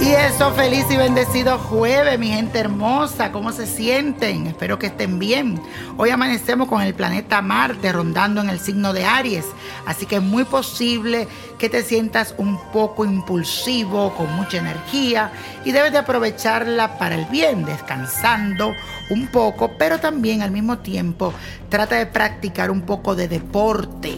Y eso, feliz y bendecido jueves, mi gente hermosa. ¿Cómo se sienten? Espero que estén bien. Hoy amanecemos con el planeta Marte rondando en el signo de Aries. Así que es muy posible que te sientas un poco impulsivo, con mucha energía. Y debes de aprovecharla para el bien, descansando un poco, pero también al mismo tiempo trata de practicar un poco de deporte.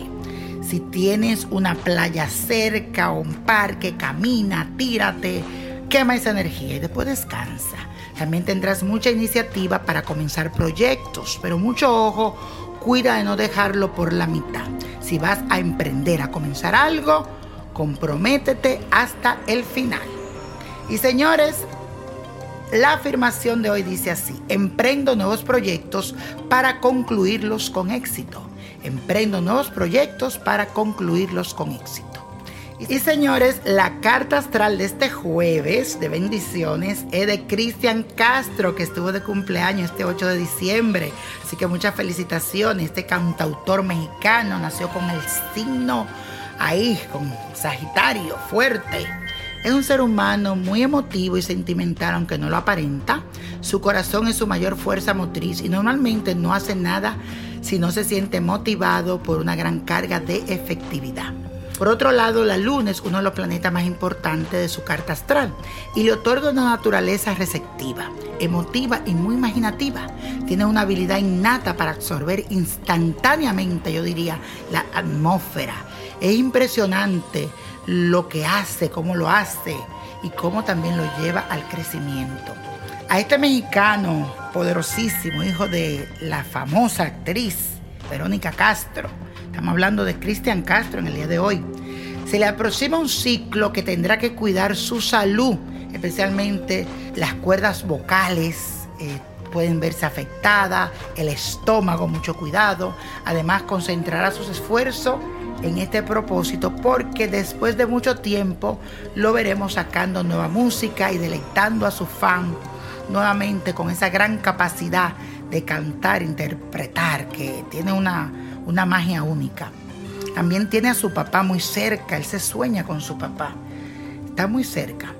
Si tienes una playa cerca o un parque, camina, tírate, quema esa energía y después descansa. También tendrás mucha iniciativa para comenzar proyectos, pero mucho ojo, cuida de no dejarlo por la mitad. Si vas a emprender, a comenzar algo, comprométete hasta el final. Y señores, la afirmación de hoy dice así, emprendo nuevos proyectos para concluirlos con éxito. Emprendo nuevos proyectos para concluirlos con éxito. Y señores, la carta astral de este jueves de bendiciones es de Cristian Castro, que estuvo de cumpleaños este 8 de diciembre. Así que muchas felicitaciones. Este cantautor mexicano nació con el signo ahí, con Sagitario, fuerte. Es un ser humano muy emotivo y sentimental, aunque no lo aparenta. Su corazón es su mayor fuerza motriz y normalmente no hace nada si no se siente motivado por una gran carga de efectividad. Por otro lado, la luna es uno de los planetas más importantes de su carta astral y le otorga una naturaleza receptiva, emotiva y muy imaginativa. Tiene una habilidad innata para absorber instantáneamente, yo diría, la atmósfera. Es impresionante lo que hace, cómo lo hace y cómo también lo lleva al crecimiento. A este mexicano poderosísimo, hijo de la famosa actriz Verónica Castro, estamos hablando de Cristian Castro en el día de hoy, se le aproxima un ciclo que tendrá que cuidar su salud, especialmente las cuerdas vocales. eh, pueden verse afectadas, el estómago, mucho cuidado. Además, concentrará sus esfuerzos en este propósito porque después de mucho tiempo lo veremos sacando nueva música y deleitando a su fan nuevamente con esa gran capacidad de cantar, interpretar, que tiene una, una magia única. También tiene a su papá muy cerca, él se sueña con su papá, está muy cerca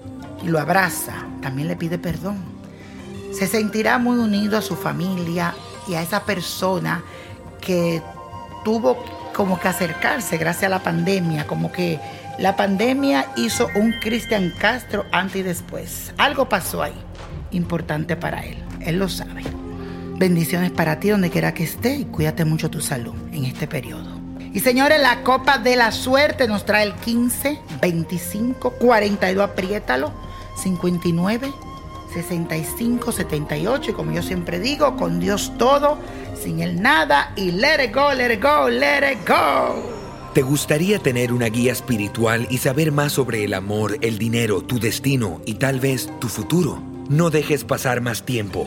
y lo abraza, también le pide perdón. Se sentirá muy unido a su familia y a esa persona que tuvo como que acercarse gracias a la pandemia, como que La pandemia hizo un Cristian Castro antes y después. Algo pasó ahí, importante para él. Él lo sabe. Bendiciones para ti donde quiera que esté y cuídate mucho tu salud en este periodo. Y señores, la Copa de la Suerte nos trae el 15, 25, 42, apriétalo, 59, 65, 78. Y como yo siempre digo, con Dios todo, sin el nada y let it go, let it go, let it go. ¿Te gustaría tener una guía espiritual y saber más sobre el amor, el dinero, tu destino y tal vez tu futuro? No dejes pasar más tiempo.